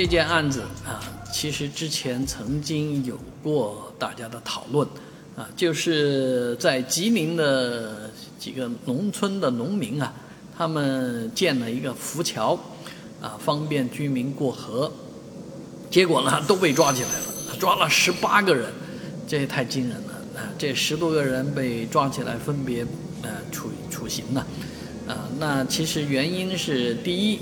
这件案子啊，其实之前曾经有过大家的讨论，啊，就是在吉林的几个农村的农民啊，他们建了一个浮桥，啊，方便居民过河，结果呢都被抓起来了，抓了十八个人，这也太惊人了啊！这十多个人被抓起来，分别呃处处刑了，啊，那其实原因是第一。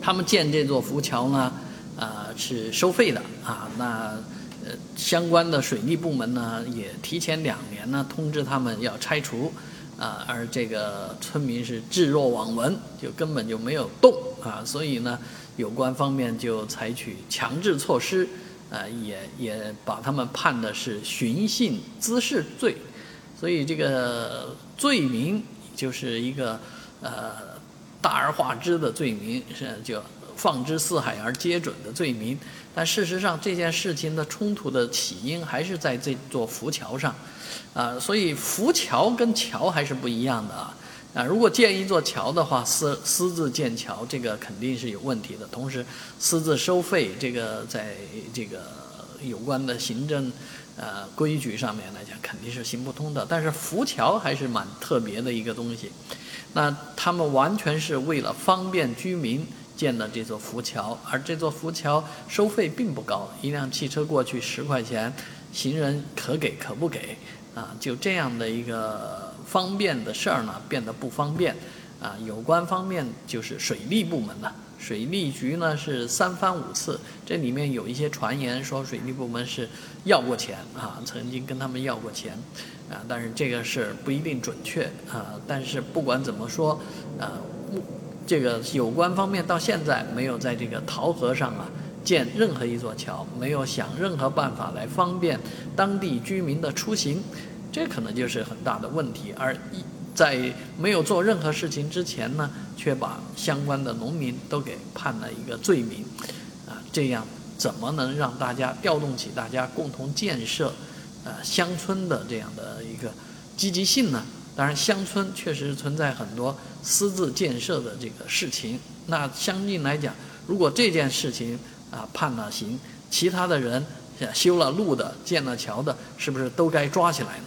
他们建这座浮桥呢，啊是收费的啊。那呃相关的水利部门呢也提前两年呢通知他们要拆除，啊而这个村民是置若罔闻，就根本就没有动啊。所以呢有关方面就采取强制措施，啊也也把他们判的是寻衅滋事罪，所以这个罪名就是一个呃。大而化之的罪名是就放之四海而皆准的罪名，但事实上这件事情的冲突的起因还是在这座浮桥上，啊，所以浮桥跟桥还是不一样的啊，啊，如果建一座桥的话，私私自建桥这个肯定是有问题的，同时私自收费这个在这个有关的行政呃规矩上面来讲肯定是行不通的，但是浮桥还是蛮特别的一个东西。那他们完全是为了方便居民建的这座浮桥，而这座浮桥收费并不高，一辆汽车过去十块钱，行人可给可不给，啊，就这样的一个方便的事儿呢，变得不方便，啊，有关方面就是水利部门了。水利局呢是三番五次，这里面有一些传言说水利部门是要过钱啊，曾经跟他们要过钱，啊，但是这个是不一定准确啊。但是不管怎么说，啊，这个有关方面到现在没有在这个桃河上啊建任何一座桥，没有想任何办法来方便当地居民的出行，这可能就是很大的问题。而一在没有做任何事情之前呢，却把相关的农民都给判了一个罪名，啊，这样怎么能让大家调动起大家共同建设，呃，乡村的这样的一个积极性呢？当然，乡村确实存在很多私自建设的这个事情。那相应来讲，如果这件事情啊判了刑，其他的人修了路的、建了桥的，是不是都该抓起来呢？